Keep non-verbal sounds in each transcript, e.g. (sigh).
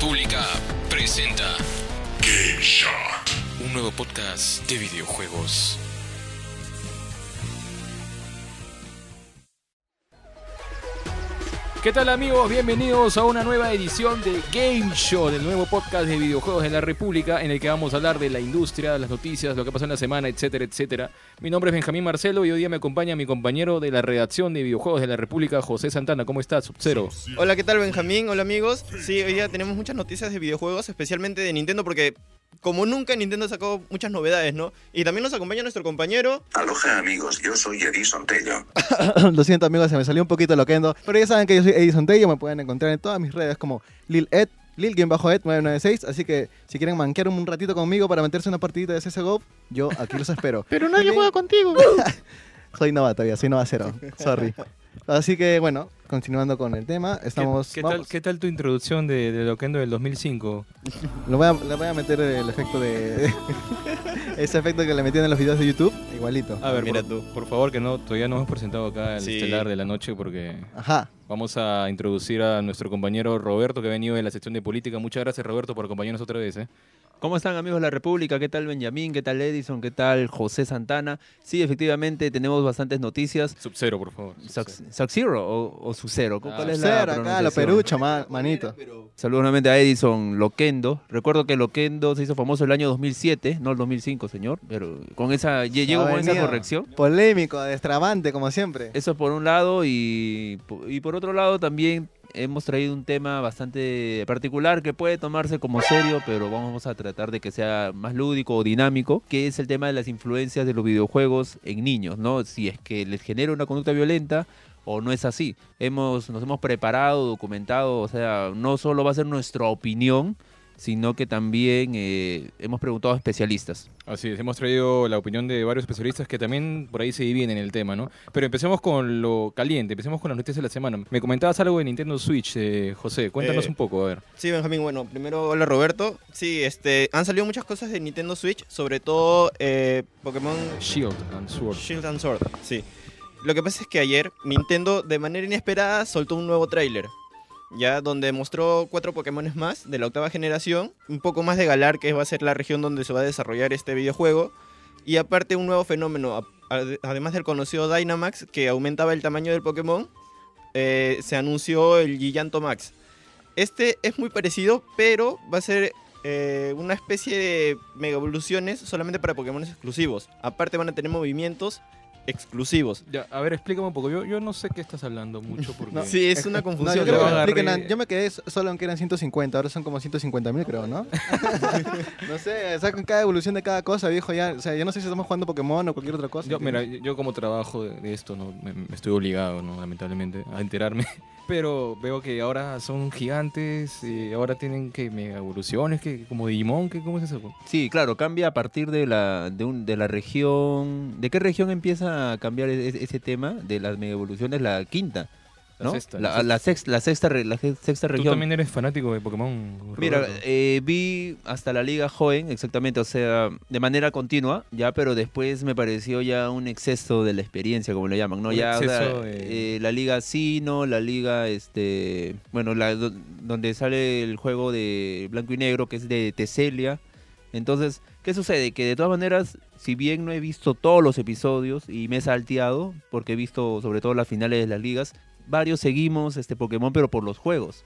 República presenta Game Shot. un nuevo podcast de videojuegos. ¿Qué tal amigos? Bienvenidos a una nueva edición de Game Show, el nuevo podcast de videojuegos en la República, en el que vamos a hablar de la industria, las noticias, lo que pasó en la semana, etcétera, etcétera. Mi nombre es Benjamín Marcelo y hoy día me acompaña mi compañero de la redacción de videojuegos de la República, José Santana. ¿Cómo estás, Sub-Zero? Hola, ¿qué tal Benjamín? Hola amigos. Sí, hoy día tenemos muchas noticias de videojuegos, especialmente de Nintendo, porque como nunca Nintendo ha sacado muchas novedades, ¿no? Y también nos acompaña nuestro compañero. Aloha amigos, yo soy Edison Tello. (laughs) Lo siento amigos, se me salió un poquito loquendo. Pero ya saben que yo soy Edison Tello, me pueden encontrar en todas mis redes como Lil Ed, Lil-Ed996. Así que si quieren manquear un ratito conmigo para meterse una partidita de CSGO, yo aquí los espero. Pero nadie juega contigo. (laughs) soy novato todavía, soy novacero. Sorry. Así que bueno, continuando con el tema, estamos... ¿Qué, qué tal, ¿Qué tal tu introducción de, de Loquendo del 2005? Le (laughs) voy, a, le voy a meter el efecto de... (laughs) ese efecto que le metían en los videos de YouTube, igualito. A ver, Mira por, tú. por favor, que no todavía no hemos presentado acá el Sí. estelar de la noche porque Ajá. Vamos a introducir a nuestro compañero Roberto, que ha venido de la sección de política. Muchas gracias, Roberto, por acompañarnos otra vez. ¿eh? ¿Cómo están amigos de la República? ¿Qué tal Benjamín? ¿Qué tal Edison? ¿Qué tal José Santana? Sí, efectivamente tenemos bastantes noticias. Sub-Zero, por favor. ¿Sub-Zero o, o Su-Zero? ¿Cuál Ah, es la Cero, acá, perucho, ma- manito. Saludos nuevamente a Edison Loquendo. Recuerdo que Loquendo se hizo famoso el año 2007, no el 2005, señor. Pero con esa, lle- llego con esa corrección. Polémico, destrabante, como siempre. Eso por un lado y, y por otro lado también hemos traído un tema bastante particular que puede tomarse como serio, pero vamos a tratar de que sea más lúdico o dinámico, que es el tema de las influencias de los videojuegos en niños, ¿no? Si es que les genera una conducta violenta o no es así. Hemos, nos hemos preparado, documentado, o sea, no solo va a ser nuestra opinión, sino que también eh, hemos preguntado a especialistas. Así es, hemos traído la opinión de varios especialistas que también por ahí se dividen en el tema, ¿no? Pero empecemos con lo caliente, empecemos con las noticias de la semana. Me comentabas algo de Nintendo Switch, eh, José. Cuéntanos Eh, un poco, a ver. Sí, Benjamín, bueno, primero, hola Roberto. Sí, este, han salido muchas cosas de Nintendo Switch, sobre todo eh, Pokémon Shield and Sword. Shield and Sword, sí. Lo que pasa es que ayer Nintendo, de manera inesperada, soltó un nuevo tráiler. Ya, donde mostró cuatro Pokémones más de la octava generación, un poco más de Galar, que va a ser la región donde se va a desarrollar este videojuego, y aparte un nuevo fenómeno, además del conocido Dynamax, que aumentaba el tamaño del Pokémon, eh, se anunció el Giganto Max. Este es muy parecido, pero va a ser eh, una especie de mega evoluciones solamente para Pokémon exclusivos. Aparte van a tener movimientos exclusivos. Ya, a ver, explícame un poco. Yo, yo no sé qué estás hablando mucho porque... No, Sí, es una No, confusión. yo, Yo creo que agarré- expliquen, yo me quedé solo aunque eran 150, ahora son como 150 mil creo, ¿no? (laughs) no sé, sacan cada evolución de cada cosa, viejo, ya, o sea, yo no sé si estamos jugando Pokémon o cualquier otra cosa. Yo, mira, yo como trabajo de, de esto, ¿no? me, me estoy obligado, ¿no? lamentablemente, a enterarme. Pero veo que ahora son gigantes, y ahora tienen que mega evoluciones, que como Digimon, que ¿cómo es eso? Sí, claro, cambia a partir de la, de, un- de la región. ¿De qué región empieza a cambiar ese, tema? De las mega evoluciones, la quinta. La sexta, La, la sexta, la sexta, la sexta Tú región. también eres fanático de Pokémon. Mira, eh, vi hasta la Liga Joven, exactamente, o sea, de manera continua, ya, pero después me pareció ya un exceso de la experiencia, como lo llaman, ¿no? Un ya, o sea, eh, la Liga Sino, la Liga, este, bueno, la, do- donde sale el juego de Blanco y Negro, que es de Teselia. Entonces, ¿qué sucede? Que de todas maneras, si bien no he visto todos los episodios y me he salteado, porque he visto sobre todo las finales de las ligas, varios seguimos este Pokémon, pero por los juegos.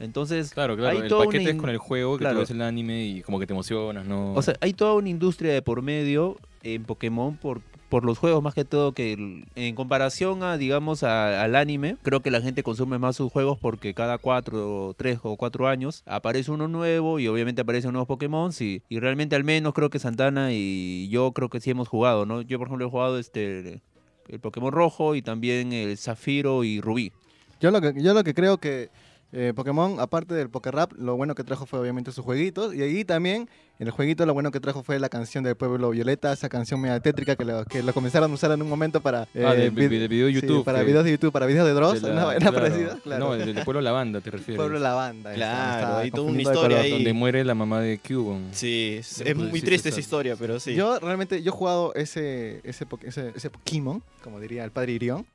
Entonces, Claro, claro, hay el toda paquete una es con el juego, que claro. tú ves el anime y como que te emocionas, ¿no? O sea, hay toda una industria de por medio en Pokémon por, por los juegos más que todo que en comparación a, digamos, a- al anime, creo que la gente consume más sus juegos porque cada cuatro, tres o cuatro años aparece uno nuevo y obviamente aparecen nuevos Pokémon y, y realmente al menos creo que Santana y yo creo que sí hemos jugado, ¿no? Yo por ejemplo he jugado este el Pokémon rojo y también el Zafiro y Rubí. Yo lo que, yo lo que creo que eh, Pokémon, aparte del Pokérap, lo bueno que trajo fue obviamente sus jueguitos. Y ahí también, en el jueguito, lo bueno que trajo fue la canción del pueblo Violeta, esa canción media tétrica que lo, que lo comenzaron a usar en un momento para. Ah, de- vid- de video de sí, YouTube, para que- videos de YouTube, para videos de Dross, de la- una vaina claro. parecida. Claro. No, del del pueblo Lavanda te refieres. pueblo La Banda. esa, Claro, hay toda una historia ahí. Donde muere la mamá de Cubon. Sí, es, es muy triste esa historia, pero sí. Yo realmente, yo he jugado ese, ese, ese, ese Pokémon, como diría el padre Irión.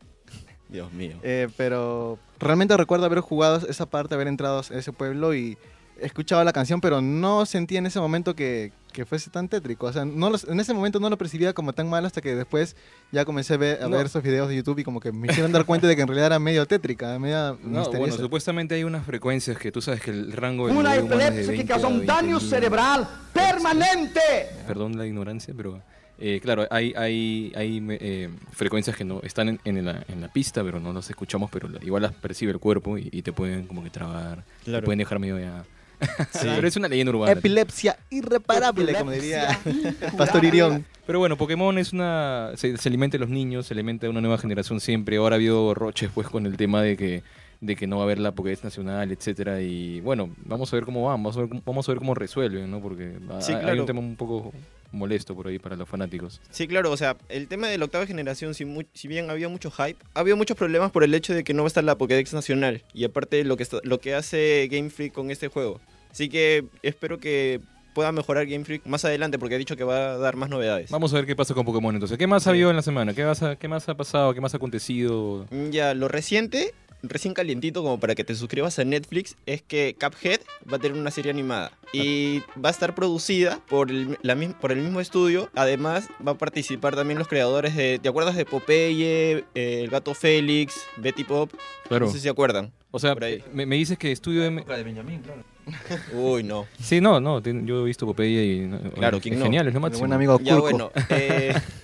Dios mío. Eh, pero realmente recuerdo haber jugado esa parte, haber entrado a ese pueblo y he escuchado la canción, pero no sentí en ese momento que, que fuese tan tétrico. O sea, no los- en ese momento no lo percibía como tan malo hasta que después ya comencé a ver, a No. ver esos videos de YouTube y como que me hicieron dar cuenta de que en realidad era medio tétrica, media No, bueno, misteriosa. supuestamente hay unas frecuencias que tú sabes que el rango del Una de epilepsia que 20 causa un daño 20.000. cerebral permanente. Perdón la ignorancia, pero eh, claro, hay, hay, hay eh, frecuencias que no están en, en la, en la pista, pero no las escuchamos, pero igual las percibe el cuerpo y, y te pueden como que trabar, te Claro. pueden dejar medio ya... (laughs) pero es una leyenda urbana. Epilepsia irreparable, como diría Pastor Irión. Pero bueno, Pokémon es una. Se, se alimenta de los niños, se alimenta de una nueva generación siempre. Ahora ha habido roches pues con el tema de que de que no va a haber la Pokédex nacional, etcétera y bueno, vamos a ver cómo van, vamos a ver, cómo- vamos a ver cómo resuelven, ¿no? Porque Sí, hay claro. un tema un poco molesto por ahí para los fanáticos. Sí, claro, o sea, el tema de la octava generación, si, bien había mucho hype, ha habido muchos problemas por el hecho de que no va a estar la Pokédex nacional. Y aparte lo que, está- lo que hace Game Freak con este juego. Así que espero que pueda mejorar Game Freak más adelante porque ha dicho que va a dar más novedades. Vamos a ver qué pasa con Pokémon entonces. ¿Qué más ha habido en la semana? ¿Qué más ha, qué más ha pasado? ¿Qué más ha acontecido? Mm, Ya, lo reciente, recién calientito como para que te suscribas a Netflix, es que Cuphead va a tener una serie animada. Y va a estar producida por el, la mis- por el mismo estudio. Además, va a participar también los creadores de... ¿Te acuerdas de Popeye, eh, El Gato Félix, Betty Pop? Claro. No sé si se acuerdan. O sea, me, me dices que estudio M... de Benjamín, claro. (laughs) Uy, no. Sí, no, no, yo he visto Popeye y... Claro, es ¿quién no? Genial, es lo máximo. buen amigo Ya bueno, eh, (laughs)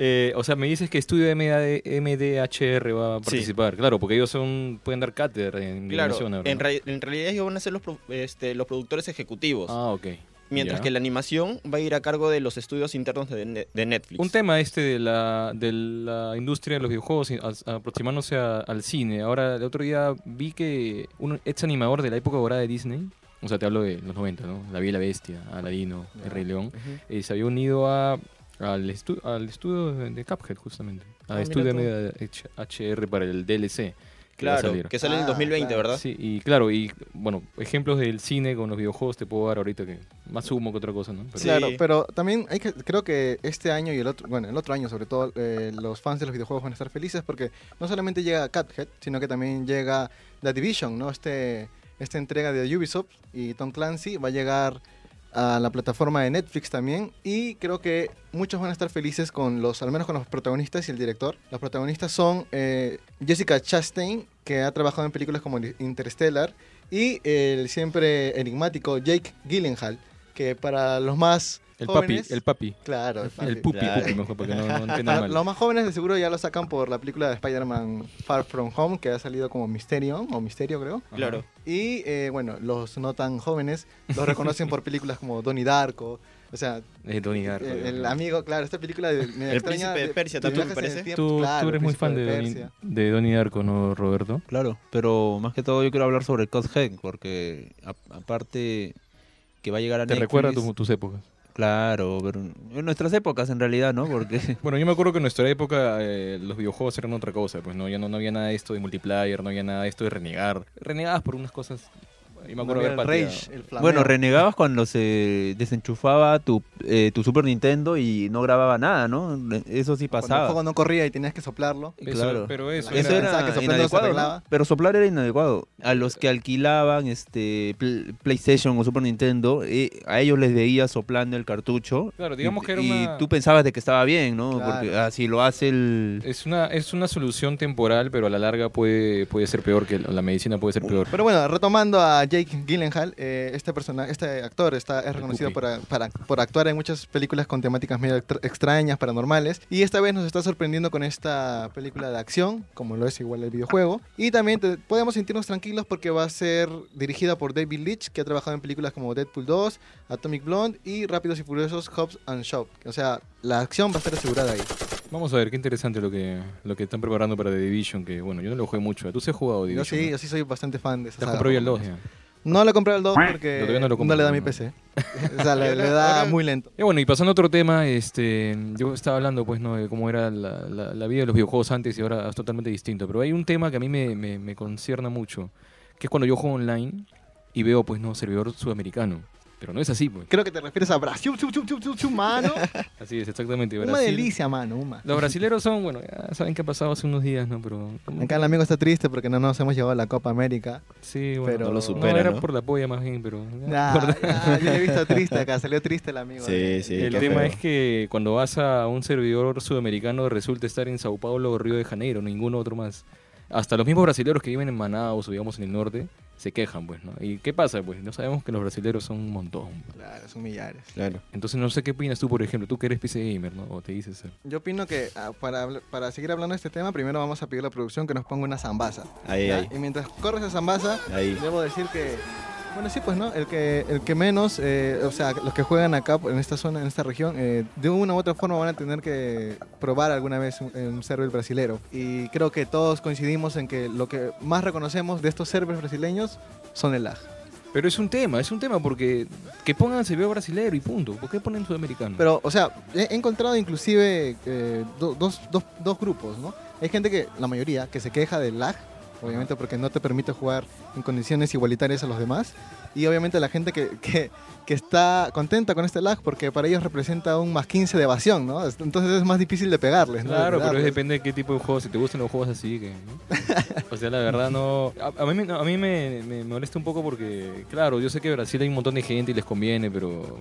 Eh, o sea, me dices que Estudio MD MDHR va a Sí. participar. Claro, porque ellos son pueden dar cátedra en claro, animación en, en realidad ellos van a ser los, este, los productores ejecutivos. Ah, ok. mientras que la animación va a ir a cargo de los estudios internos de, Ne- de Netflix. Un tema este de la, de la industria de los videojuegos a- aproximándose a- al cine. Ahora, el otro día vi que un ex animador de la época dorada de Disney, o sea, te hablo de los 90, ¿no? La Bella y la Bestia, Aladino, El Rey León, eh, se había unido a, al, estu- al estudio de, de Cuphead, justamente. Ah, Al mira estudio tú. MDHR para el DLC. que Claro, que sale en el Ah, 2020, claro. ¿verdad? Sí, y claro, y bueno, ejemplos del cine con los videojuegos te puedo dar ahorita que más humo que otra cosa, ¿no? Pero- Sí. Claro, pero también hay que, creo que este año y el otro, bueno, el otro año sobre todo, eh, los fans de los videojuegos van a estar felices porque no solamente llega Cuphead, sino que también llega The Division, ¿no? Este, esta entrega de Ubisoft y Tom Clancy va a llegar a la plataforma de Netflix también y creo que muchos van a estar felices con los, al menos con los protagonistas y el director. Los protagonistas son eh, Jessica Chastain, que ha trabajado en películas como Interstellar, y el siempre enigmático Jake Gyllenhaal, que para los más el jóvenes, papi, el papi. claro, el, papi. El pupi, Claro. pupi mejor, porque no, no Para (laughs) mal. los más jóvenes de seguro ya lo sacan por la película de Spider-Man Far From Home, que ha salido como Misterio, o Misterio creo. Claro. Y eh, bueno, los no tan jóvenes los reconocen por películas como Donnie Darko. O sea, Es Donnie Darko. el, amigo, claro, esta película de, media El extraña Príncipe de Persia también, me viajes en el parece. tiempo, Tú, claro, tú eres muy fan de, de Donnie Darko, ¿no, Roberto? Claro, pero más que todo yo quiero hablar sobre Cuphead, porque a- aparte que va a llegar a Te Netflix, recuerda tu- tus épocas. Claro, pero en nuestras épocas en realidad, ¿no? Porque (laughs) Bueno, yo me acuerdo que en nuestra época eh, los videojuegos eran otra cosa, pues no, ya no, había nada de esto de multiplayer, no había nada de esto de renegar. Renegabas por unas cosas. Yo me acuerdo No el. Rage, el bueno, renegabas cuando se desenchufaba tu, eh, tu Super Nintendo y no grababa nada, ¿no? Eso sí Cuando el pasaba. juego no corría y tenías que soplarlo. Eso, Claro. Pero eso, Eso Pensaba era que inadecuado. Pero soplar era inadecuado. A los que alquilaban este Pl- PlayStation o Super Nintendo, eh, a ellos les veía soplando el cartucho. Claro, digamos y, que era y una- tú pensabas de que estaba bien, ¿no? Claro. Porque así lo hace el... Es una, es una solución temporal, pero a la larga puede, puede ser peor que la medicina puede ser peor. Pero bueno, retomando a Jake Gyllenhaal, eh, este personaje, este actor está es reconocido por, para- por actuar en muchas películas con temáticas medio extra- extrañas, paranormales, y esta vez nos está sorprendiendo con esta película de acción, como lo es igual el videojuego, y también te- podemos sentirnos tranquilos porque va a ser dirigida por David Leitch, que ha trabajado en películas como Deadpool 2, Atomic Blonde y Rápidos y Furiosos Hobbs and Shaw. O sea, la acción va a estar asegurada ahí. Vamos a ver, qué interesante lo que, lo que están preparando para The Division, que bueno, yo no lo jugué mucho. Tú sí has jugado Yo Division. sí, ¿no? yo sí soy bastante fan de esa ¿Te has saga, comprado ya el por lo 2 menos. ya? No lo compré el 2 porque no no, lo compras, le da no, mi no. PC. o sea, le, (laughs) le da muy lento. Y bueno, y pasando a otro tema, este, yo estaba hablando pues no de cómo era la, la- la vida de los videojuegos antes y ahora es totalmente distinto. Pero hay un tema que a mí me, me, me concierna mucho, que es cuando yo juego online y veo pues no servidor sudamericano. Pero no es así, pues. Creo que te refieres a Brasil, chu, chu, chu, chu, chu, mano. (laughs) Así es, exactamente. Una delicia, mano. Los brasileros son, bueno, ya saben qué ha pasado hace unos días, ¿no? Pero... como Acá el amigo está triste porque no nos hemos llevado a la Copa América. Sí, bueno. pero- No lo no, supera, era ¿no? por la polla más bien, pero... Ya, ya, yo lo he visto triste acá, salió triste el amigo. Sí, sí. el tema feo. es que cuando vas a un servidor sudamericano resulta estar en Sao Paulo o Río de Janeiro, ninguno otro más. Hasta los mismos brasileros que viven en Manaus o digamos en el norte se quejan, pues, ¿no? ¿Y qué pasa? Pues no sabemos que los brasileros son un montón. Claro, son millares. Claro. Entonces no sé qué opinas tú, por ejemplo, tú que eres PC gamer, ¿no? O te dices ser. Yo opino que ah, para, para seguir hablando de este tema, primero vamos a pedir a la producción que nos ponga una zambaza. Ahí, ¿ya? ahí. Y mientras corre esa zambaza, Ahí. debo decir que, bueno, sí, pues, ¿no? El que, el que menos, eh, o sea, los que juegan acá en esta zona, en esta región, eh, de una u otra forma van a tener que probar alguna vez un, un server brasilero. Y creo que todos coincidimos en que lo que más reconocemos de estos servers brasileños son el lag. Pero es un tema, es un tema porque que pongan servidor brasilero y punto. ¿Por qué ponen sudamericano? Pero, o sea, he he encontrado inclusive eh, do- dos, dos- dos grupos, ¿no? Hay gente que, la mayoría, que se queja del lag, obviamente porque no te permite jugar en condiciones igualitarias a los demás. Y obviamente la gente que, que, que está contenta con este lag porque para ellos representa un más 15 de evasión, ¿no? Entonces es más difícil de pegarles, ¿no? Claro, De pero depende de qué tipo de juegos. Si te gustan los juegos así, que. ¿no? O sea, la verdad no. A, a mí, a mí me, me molesta un poco porque, claro, yo sé que Brasil hay un montón de gente y les conviene, pero.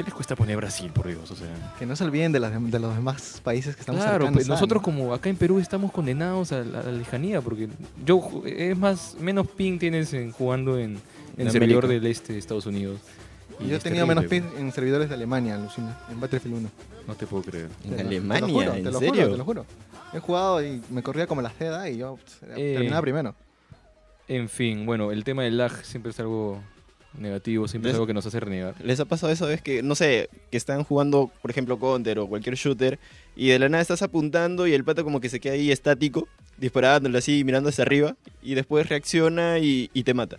¿Qué les cuesta poner Brasil, por Dios? O sea. Que no se olviden de, los demás países que estamos Claro, cercanos pues, nosotros ¿no? como acá en Perú estamos condenados a la, a la lejanía, porque yo es más, menos ping tienes en, jugando en, en En servidor América. del este de Estados Unidos. Y Yo he tenido menos ping en servidores de Alemania, alucina, en Battlefield 1. No te puedo creer. En Te lo- te lo Alemania, juro, ¿en te lo serio? Juro, te lo juro. He jugado y me corría como la seda y yo pues, Eh. terminaba primero. En fin, bueno, el tema del lag siempre es algo negativo, siempre es algo que nos hace renegar. ¿Les ha pasado eso? Es que, no sé, que están jugando, por ejemplo, Counter o cualquier shooter y de la nada estás apuntando y el pato como que se queda ahí estático, disparándole así, mirando hacia arriba y después reacciona y, y te mata.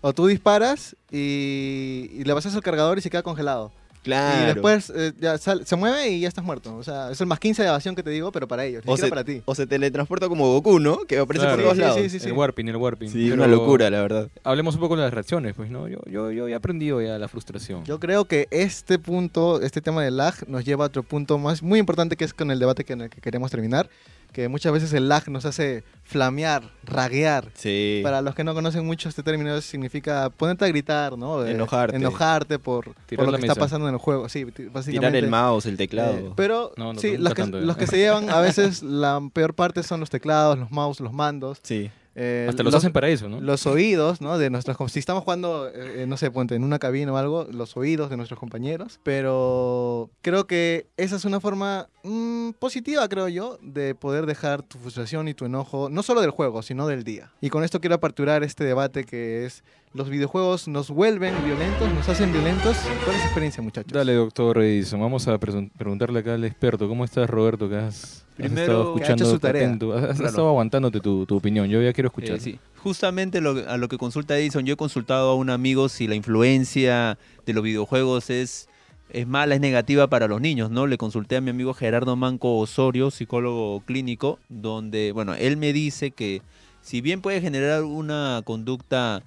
O tú disparas y, y le pasas el cargador y se queda congelado. Claro. Y después eh, ya sal- se mueve y ya estás muerto. O sea, es el más 15 de evasión que te digo, pero para ellos, ni o se, para ti. o se teletransporta como Goku, ¿no? Que aparece Claro. por todos Sí, lados. sí, sí, sí. El warping, el warping. Sí, Pero una locura, la verdad. Hablemos un poco de las reacciones, pues, ¿no? Yo, yo, yo he aprendido ya la frustración. Yo creo que este punto, este tema del lag, nos lleva a otro punto más muy importante que es con el debate que en el que queremos terminar. Que muchas veces el lag nos hace flamear, raguear. Sí. Para los que no conocen mucho este término, significa ponerte a gritar, ¿no? Eh, Enojarte. Enojarte por, lo que está pasando en el juego. Sí, básicamente. Tirar el mouse, el Eh, teclado. pero No, no, sí, los que, ¿eh? los que se llevan a veces la peor parte son los teclados, los mouse, los mandos. sí. Eh, Hasta los, hacen para eso, ¿no? los oídos, ¿no? De nuestros, si estamos jugando, eh, eh, no sé, ponte en una cabina o algo, los oídos de nuestros compañeros. Pero creo que esa es una forma mm, positiva, creo yo, de poder dejar tu frustración y tu enojo, no solo del juego, sino del día. Y con esto quiero aperturar este debate que es, ¿los videojuegos nos vuelven violentos, nos hacen violentos? ¿Cuál es su experiencia, muchachos? Dale, doctor Edison. Vamos a preguntarle acá al experto. ¿Cómo estás, Roberto? Has, has Primero, estado que ha escuchando hecho su tarea. atento. Has, has Claro. estado aguantándote tu, tu opinión. Yo ya quiero escuchar. Eh, sí. Justamente lo- a lo que consulta Edison, yo he consultado a un amigo si la influencia de los videojuegos es, es mala, es negativa para los niños, ¿no? Le consulté a mi amigo Gerardo Manco Osorio, psicólogo clínico, donde, bueno, él me dice que si bien puede generar una conducta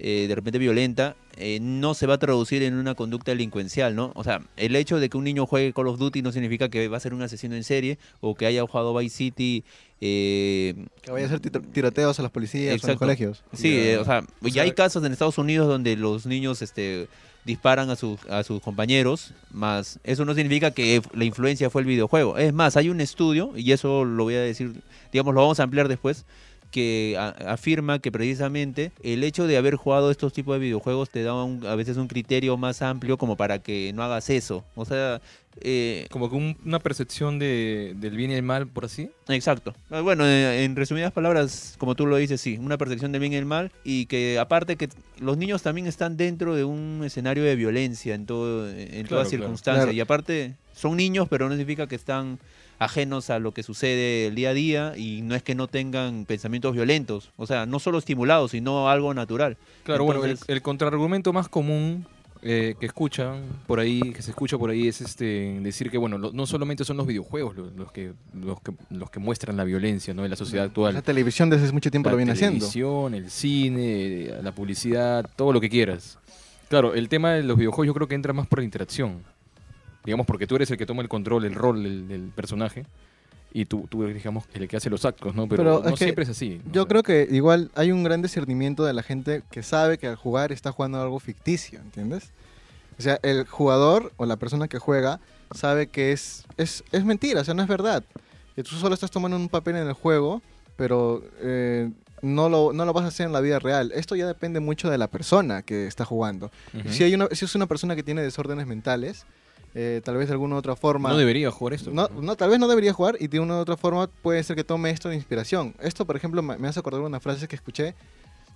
eh, de repente violenta, eh, no se va a traducir en una conducta delincuencial, ¿no? O sea, el hecho de que un niño juegue Call of Duty no significa que va a ser un asesino en serie o que haya jugado Vice City. eh, Que vaya a hacer tiro- tiroteos a las policías o en los Exacto. colegios. Sí, eh, o sea, O ya sea- hay casos en Estados Unidos donde los niños este, disparan a, sus a sus compañeros, más eso no significa que la influencia fue el videojuego. Es más, hay un estudio, y eso lo voy a decir, digamos, lo vamos a ampliar después, que a- afirma que precisamente el hecho de haber jugado estos tipos de videojuegos te da un- a veces un criterio más amplio como para que no hagas eso. O sea, eh, Como que un- una percepción de, del bien y el mal, por así. Exacto. Ah, Bueno, eh, en resumidas palabras, como tú lo dices, sí, una percepción del bien y el mal y que aparte que los niños también están dentro de un escenario de violencia en todo en Claro, toda claro. circunstancia Claro. y aparte son niños, pero no significa que están ajenos a lo que sucede el día a día y no es que no tengan pensamientos violentos, o sea, no solo estimulados, sino algo natural. Claro, bueno, el, el contraargumento más común eh, que escuchan por ahí, que se escucha por ahí, es este decir que bueno, lo- no solamente son los videojuegos los, los que, los que los que muestran la violencia ¿no? en la sociedad actual. La televisión desde hace mucho tiempo la lo viene haciendo. televisión, el cine, la publicidad, todo lo que quieras. Claro, el tema de los videojuegos yo creo que entra más por la interacción. Digamos, porque tú eres el que toma el control, el rol del, del personaje. Y tú, tú eres, digamos, el que hace los actos, ¿no? Pero, Pero no es que siempre es así. ¿no? Yo sea, creo que igual hay un gran discernimiento de la gente que sabe que al jugar está jugando algo ficticio, ¿entiendes? O sea, el jugador o la persona que juega sabe que es, es, es mentira, o sea, no es verdad. Y tú solo estás tomando un papel en el juego, pero eh, no, lo, no lo vas a hacer en la vida real. Esto ya depende mucho de la persona que está jugando. ujú. si, hay una, si es una persona que tiene desórdenes mentales, eh, tal vez de alguna u otra forma... No debería jugar esto. No, no, tal vez no debería jugar y de una u otra forma puede ser que tome esto de inspiración. Esto, por ejemplo, me me hace acordar una frase que escuché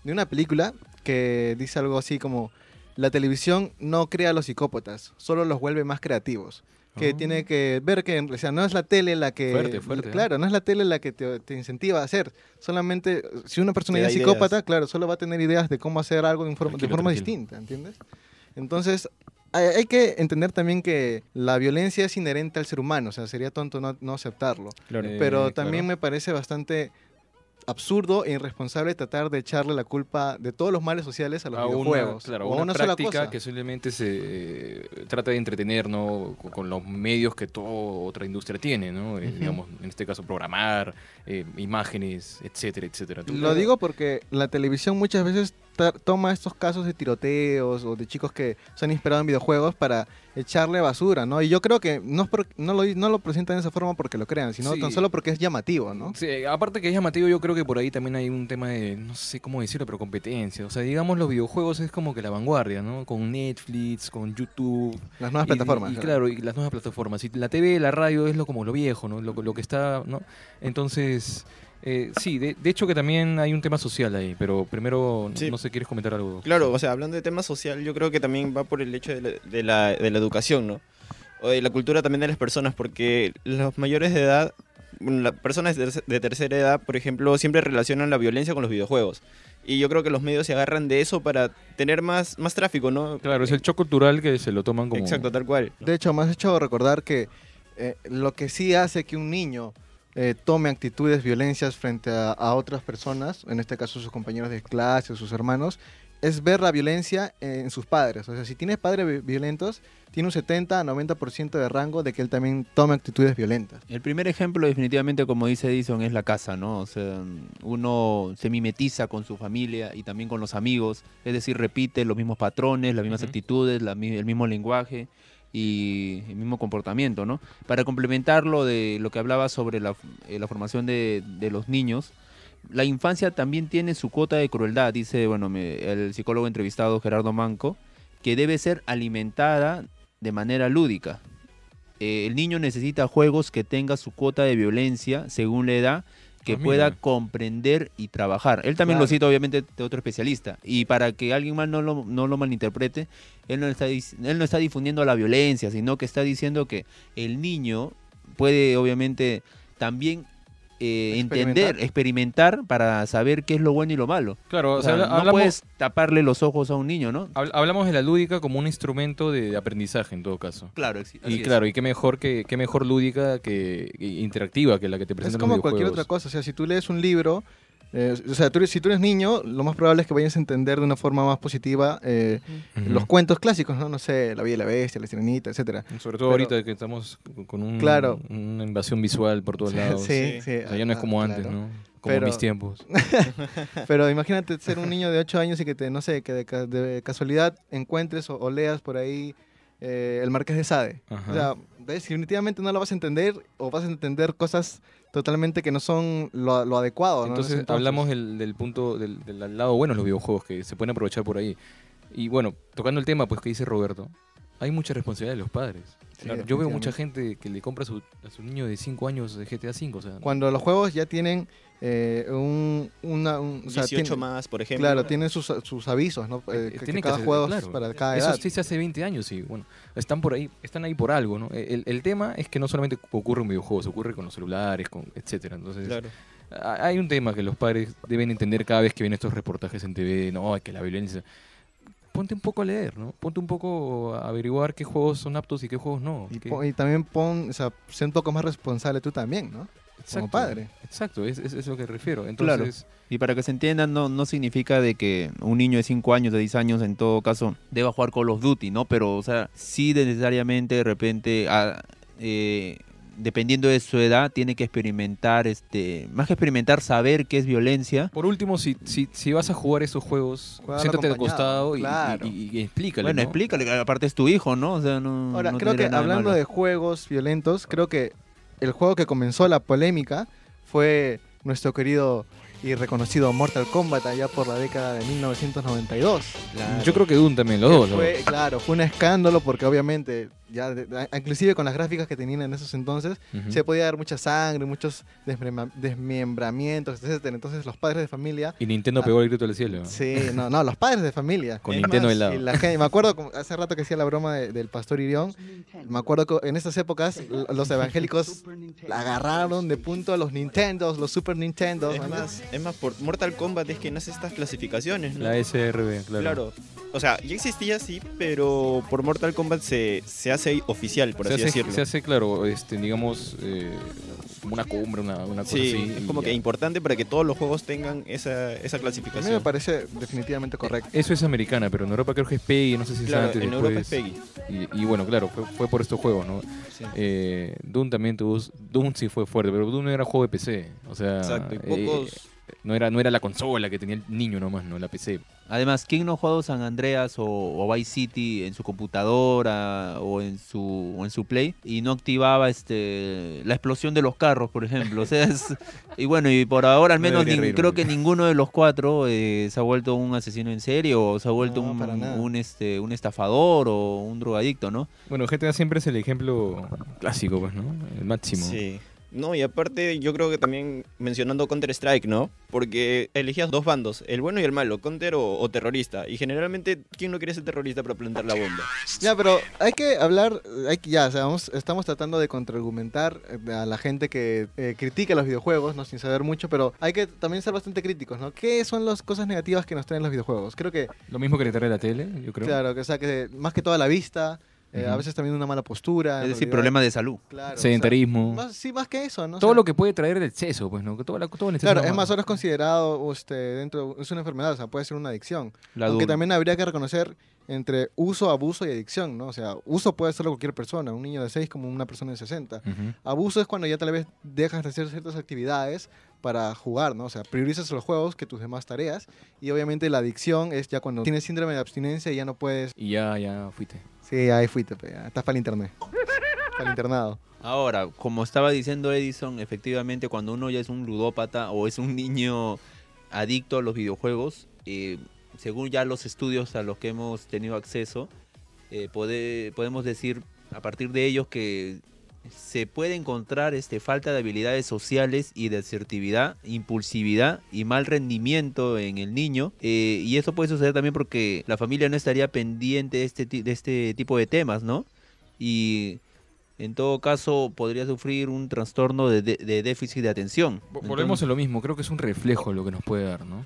de una película que dice algo así como, la televisión no crea a los psicópatas, solo los vuelve más creativos. Que Ah. tiene que ver que, o sea, no es la tele la que... Fuerte, fuerte, ¿eh? Claro, no es la tele la que te, te incentiva a hacer. Solamente, si una persona ya es ideas. psicópata, claro, solo va a tener ideas de cómo hacer algo de, forma- de Tranquilo, forma tranquilo. distinta, ¿entiendes? Entonces, hay, que entender también que la violencia es inherente al ser humano, o sea, sería tonto no, no aceptarlo. Claro. Eh, Pero claro. también me parece bastante absurdo e irresponsable tratar de echarle la culpa de todos los males sociales a los a una, videojuegos. claro, o a una, una sola práctica cosa. que simplemente se eh, trata de entretener ¿no? con, con los medios que toda otra industria tiene, ¿no? Eh, digamos, en este caso programar, eh, imágenes, etcétera, etcétera. Lo digo porque la televisión muchas veces toma estos casos de tiroteos o de chicos que se han inspirado en videojuegos para echarle basura, ¿no? Y yo creo que no, es por- no, lo, no lo presentan de esa forma porque lo crean, sino Sí. tan solo porque es llamativo, ¿no? Sí, aparte que es llamativo, yo creo que por ahí también hay un tema de, no sé cómo decirlo, pero competencia. O sea, digamos, los videojuegos es como que la vanguardia, ¿no? Con Netflix, con YouTube. Las nuevas Y- plataformas. Y, claro. claro, y las nuevas plataformas. Y la TV, la radio es lo como lo viejo, ¿no? Lo, lo que está, ¿no? Entonces, eh, sí, de, de hecho que también hay un tema social ahí, pero primero, no- Sí. no sé, ¿quieres comentar algo? Claro, o sea, hablando de tema social, yo creo que también va por el hecho de la, de la, de la educación, ¿no? O de la cultura también de las personas, porque los mayores de edad, bueno, las personas de, terce- de tercera edad, por ejemplo, siempre relacionan la violencia con los videojuegos. Y yo creo que los medios se agarran de eso para tener más, más tráfico, ¿no? Claro, es el choque cultural que se lo toman como... Exacto, tal cual. De hecho, me has hecho recordar que eh, lo que sí hace que un niño eh, tome actitudes, violencias frente a, a otras personas, en este caso sus compañeros de clase o sus hermanos, es ver la violencia en sus padres. O sea, si tiene padres vi- violentos, tiene un 70 a 90% de rango de que él también tome actitudes violentas. El primer ejemplo, definitivamente, como dice Edison, es la casa, ¿no? O sea, uno se mimetiza con su familia y también con los amigos, es decir, repite los mismos patrones, las mismas actitudes, la el mismo lenguaje y el mismo comportamiento, ¿no? Para complementarlo de lo que hablaba sobre la, eh, formación de, los niños, la infancia también tiene su cuota de crueldad, dice, bueno, el psicólogo entrevistado Gerardo Manco, que debe ser alimentada de manera lúdica. Eh, el niño necesita juegos que tenga su cuota de violencia según la edad que Ah, pueda comprender y trabajar. Él también lo cita obviamente de otro especialista. Y para que alguien más no lo, no lo malinterprete, él no, está, él no está difundiendo la violencia, sino que está diciendo que el niño puede obviamente también eh, Experimentar. entender, experimentar para saber qué es lo bueno y lo malo. Claro, o O sea, no puedes taparle los ojos a un niño, ¿no? hab- hablamos de la lúdica como un instrumento de, de aprendizaje en todo caso. Claro, así Y es. claro, y qué mejor que qué mejor lúdica que interactiva que la que te Es presentan como los cualquier otra cosa. O sea, si tú lees un libro, eh, o sea, tú eres- si tú eres niño, lo más probable es que vayas a entender de una forma más positiva eh, los cuentos clásicos, ¿no? No sé, La Bella y la Bestia, La Sirenita, etcétera. Sobre todo Pero- ahorita que estamos con un, Claro. una invasión visual por todos lados. Sí, Sí. sí. O sea, ya no es ah, como claro. antes, ¿no? Como Pero- mis tiempos. (laughs) Pero imagínate ser un niño de 8 años y que te, no sé, que de, ca- de casualidad encuentres o, o leas por ahí eh, El Marqués de Sade. Ajá. O sea, definitivamente no lo vas a entender o vas a entender cosas totalmente que no son lo, lo adecuado. ¿no? En Entonces, hablamos del, del punto, del, del lado bueno de los videojuegos que se pueden aprovechar por ahí. Y bueno, tocando el tema pues que dice Roberto, hay mucha responsabilidad de los padres. Sí, Claro, yo veo mucha gente que le compra a su, a su niño de 5 años de GTA V. O sea, Cuando los juegos ya tienen eh, un, una, un- o sea, 18 tiene- más, por ejemplo. Claro, tienen sus, sus avisos, ¿no? Eh, Eh, que- que tiene que cada juego es claro. para cada Eso edad. sí se hace 20 años y bueno, están por ahí, están ahí por algo, ¿no? El, el tema es que no solamente ocurre en videojuegos, ocurre con los celulares, con etcétera. Entonces, Claro. hay un tema que los padres deben entender cada vez que ven estos reportajes en TV, no, es que la violencia. Ponte un poco a leer, ¿no? Ponte un poco a averiguar qué juegos son aptos y qué juegos no. Y, qué- pon- y también pon, o sea, sé un poco más responsable tú también, ¿no? Exacto, padre. Exacto, es, es, es lo que refiero. Entonces, Y para que se entienda, no, no significa de que un niño de 5 años, de 10 años, en todo caso, deba jugar Call of Duty, ¿no? Pero, o sea, sí necesariamente, de repente, ah, eh, dependiendo de su edad, tiene que experimentar, este, más que experimentar, saber qué es violencia. por último, si, si, si vas a jugar esos juegos, Juégalo siéntate al costado y, claro. y- y- y explícale. bueno, ¿no? explícale, aparte es tu hijo, ¿no? O sea, no. Ahora, no creo que hablando de juegos violentos, creo que el juego que comenzó la polémica fue nuestro querido y reconocido Mortal Kombat allá por la década de 1992. Yo creo que Doom también, los fue, dos. claro, fue un escándalo porque obviamente, ya de- inclusive con las gráficas que tenían en esos entonces, se podía dar mucha sangre, muchos desmembra- desmembramientos, etcétera. Entonces los padres de familia, Y Nintendo Ah. pegó el grito del cielo. sí, no, no, los padres de familia. Con Nintendo más, al lado. Y la gente, me acuerdo hace rato que hacía la broma de- del pastor Irión, me acuerdo que en esas épocas los evangélicos agarraron de punto a los Nintendos, los Super Nintendos. Es ¿no? más, es más, por Mortal Kombat es que nace estas clasificaciones, ¿no? La SRB, claro. Claro. O sea, ya existía sí, pero por Mortal Kombat se, se hace oficial, por se así hace, decirlo. se hace, claro, este, digamos, eh, como una cumbre, una, una cosa sí, así. es como ya. que importante para que todos los juegos tengan esa, esa A mí me clasificación. parece definitivamente correcto. Eso es americana, pero en Europa creo que es PEGI, no sé si es Claro, antes, en Europa es. PEGI. Y, y bueno, claro, fue, fue por estos juegos, ¿no? Sí. Eh, Doom también tuvo. Doom sí fue fuerte, pero Doom no era juego de PC. O sea, Exacto, y eh, pocos... no, era, no era la consola que tenía el niño nomás, ¿no? La PC. Además, ¿quién no ha jugado San Andreas o, o Vice City en su computadora o en su, o en su Play y no activaba este la explosión de los carros, por ejemplo? O sea, es- (laughs) y bueno, y por ahora al No menos reírme. creo que ninguno de los cuatro eh, se ha vuelto un asesino en serie o se ha vuelto No, un, un, este, un estafador o un drogadicto, ¿no? Bueno, GTA siempre es el ejemplo clásico, pues, ¿no? El máximo. Sí. No, y aparte yo creo que también mencionando Counter-Strike, ¿no? Porque elegías dos bandos, el bueno y el malo, Counter o, o terrorista. Y generalmente, ¿quién no quiere ser terrorista para plantar la bomba? Ya, pero hay que hablar, hay que, ya, o sea, vamos- estamos tratando de contraargumentar eh, a la gente que eh, critica los videojuegos, ¿no? Sin saber mucho, pero hay que también ser bastante críticos, ¿no? ¿Qué son las cosas negativas que nos traen los videojuegos? Creo que, Lo mismo que le trae la tele, yo creo. claro, que, o sea, que más que toda la vista, eh, a veces también una mala postura. Es decir, problemas de salud. Claro, o sea, Sedentarismo. más- sí, más que eso, ¿no? O todo sea, lo que puede traer el exceso, pues, ¿no? Todo, la, todo el exceso Claro, no- es más, ahora es considerado este, dentro, es una enfermedad, o sea, puede ser una adicción. La Aunque también habría que reconocer entre uso, abuso y adicción, ¿no? O sea, uso puede hacerlo cualquier persona, un niño de 6 como una persona de 60. Ujú. Abuso es cuando ya tal vez dejas de hacer ciertas actividades para jugar, ¿no? O sea, priorizas los juegos que tus demás tareas. Y obviamente la adicción es ya cuando tienes síndrome de abstinencia y ya no puedes... Y ya, ya fuiste. Sí, ahí fuiste, pe, ya, estás para el internet. para el internado. Ahora, como estaba diciendo Edison, efectivamente cuando uno ya es un ludópata o es un niño adicto a los videojuegos, eh, según ya los estudios a los que hemos tenido acceso, eh, pode- podemos decir a partir de ellos que se puede encontrar este, falta de habilidades sociales y de asertividad, impulsividad y mal rendimiento en el niño. eh, y eso puede suceder también porque la familia no estaría pendiente de este, de este tipo de temas, ¿no? Y en todo caso podría sufrir un trastorno de, de- de déficit de atención. Vo- Volvemos Entonces- a lo mismo, creo que es un reflejo lo que nos puede dar, ¿no?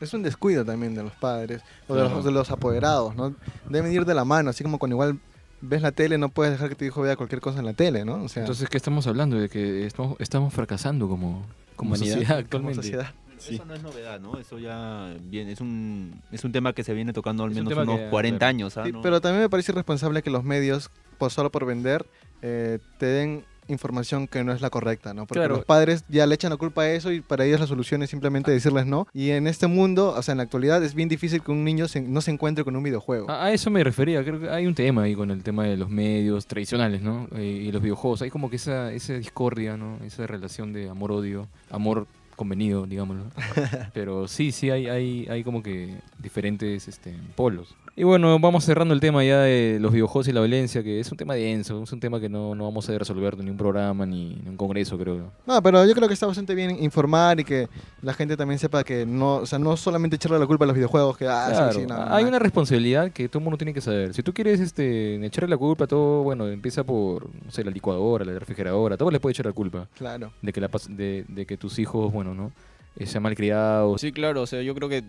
Es un descuido también de los padres o de, Claro. los, de los apoderados, ¿no? Deben ir de la mano, así como cuando igual ves la tele, no puedes dejar que tu hijo vea cualquier cosa en la tele, ¿no? O sea, Entonces, ¿qué estamos hablando? De que estamos, estamos fracasando como, como sociedad como actualmente. sociedad. Eso no es novedad, ¿no? Eso ya viene, es un, es un tema que se viene tocando al un menos unos que, 40 claro. años. ¿ah? Sí, ¿no? pero también me parece irresponsable que los medios, por solo por vender, eh, te den información que no es la correcta, ¿no? Porque Claro. los padres ya le echan la culpa a eso y para ellos la solución es simplemente decirles no. Y en este mundo, o sea, en la actualidad es bien difícil que un niño se- no se encuentre con un videojuego. A, a eso me refería, creo que hay un tema ahí con el tema de los medios tradicionales, ¿no? Eh, y los videojuegos, hay como que esa, esa discordia, ¿no? Esa relación de amor-odio, amor convenido, digámoslo. (laughs) Pero sí, sí, hay, hay, hay como que diferentes este, polos. Y bueno, vamos cerrando el tema ya de los videojuegos y la violencia, que es un tema denso, es un tema que no, no vamos a resolver en un programa ni un congreso, creo. No, pero yo creo que está bastante bien informar y que la gente también sepa que no, o sea, no solamente echarle la culpa a los videojuegos, que ah, sí, Claro, sí, no, hay no. una responsabilidad que todo el mundo tiene que saber. Si tú quieres este, echarle la culpa a todo, bueno, empieza por, no sé, la licuadora, la refrigeradora, todo le puede echar la culpa Claro. de que, la, de, de que tus hijos, bueno, ¿no? Eh, sean malcriados. Sí, claro, o sea, yo creo que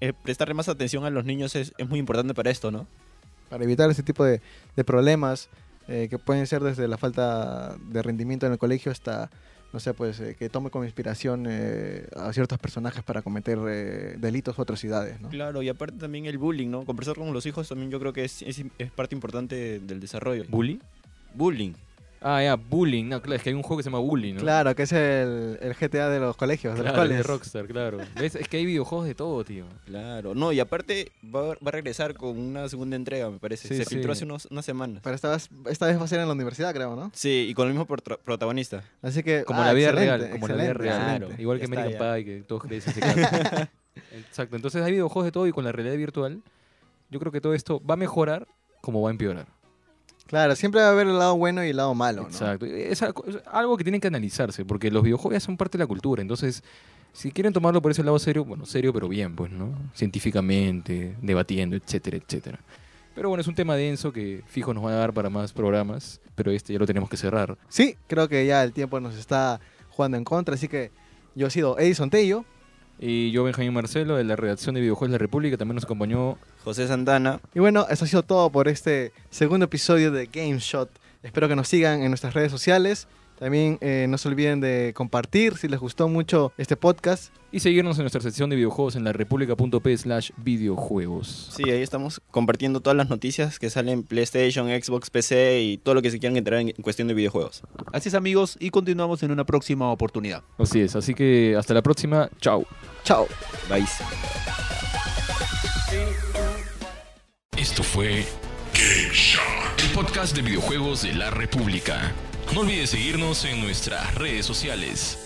eh, prestarle más atención a los niños es, es muy importante para esto, ¿no? Para evitar ese tipo de, de problemas eh, que pueden ser desde la falta de rendimiento en el colegio hasta no sé, pues eh, que tome como inspiración eh, a ciertos personajes para cometer eh, delitos o atrocidades, ¿no? Claro, y aparte también el bullying, ¿no? Conversar con los hijos también yo creo que es, es, es parte importante del desarrollo. ¿Bully? bullying. Ah, ya, Bullying. No, claro, es que hay un juego que se llama Bullying, ¿no? Claro, que es el, el GTA de los colegios, de los Claro, de coles. Rockstar, claro. ¿Ves? Es que hay videojuegos de todo, tío. Claro, no, y aparte va, a- va a regresar con una segunda entrega, me parece. Sí, Se sí. filtró hace unos- unas semanas. Pero esta vez, esta vez va a ser en la universidad, creo, ¿no? Sí, y con el mismo prota- protagonista. Así que. Como ah, la vida real, como la vida real. excelente. Igual que American ya. Pie, que todos crecen ese caso. (laughs) Exacto. Entonces hay videojuegos de todo y con la realidad virtual, yo creo que todo esto va a mejorar como va a empeorar. Claro, siempre va a haber el lado bueno y el lado malo, ¿no? Exacto. Es algo, es algo que tienen que analizarse, porque los videojuegos ya son parte de la cultura. Entonces, si quieren tomarlo por ese lado serio, bueno, serio pero bien, pues, ¿no? Científicamente, debatiendo, etcétera, etcétera. Pero bueno, es un tema denso que fijo nos va a dar para más programas, pero este ya lo tenemos que cerrar. Sí, creo que ya el tiempo nos está jugando en contra, así que yo he sido Edison Tello. Y yo, Benjamín Marcelo, de la redacción de Videojuegos de la República, también nos acompañó José Santana. Y bueno, eso ha sido todo por este segundo episodio de Game Shot. Espero que nos sigan en nuestras redes sociales. También eh, no se olviden de compartir si les gustó mucho este podcast. y seguirnos en nuestra sección de videojuegos en la república.p slash videojuegos. Sí, ahí estamos compartiendo todas las noticias que salen en PlayStation, Xbox, PC y todo lo que se quieran enterar en cuestión de videojuegos. Así es amigos y continuamos en una próxima oportunidad. Así es, así que hasta la próxima, chao. Chao. Bye. Esto fue Game Shot. el podcast de videojuegos de la República. No olvides seguirnos en nuestras redes sociales.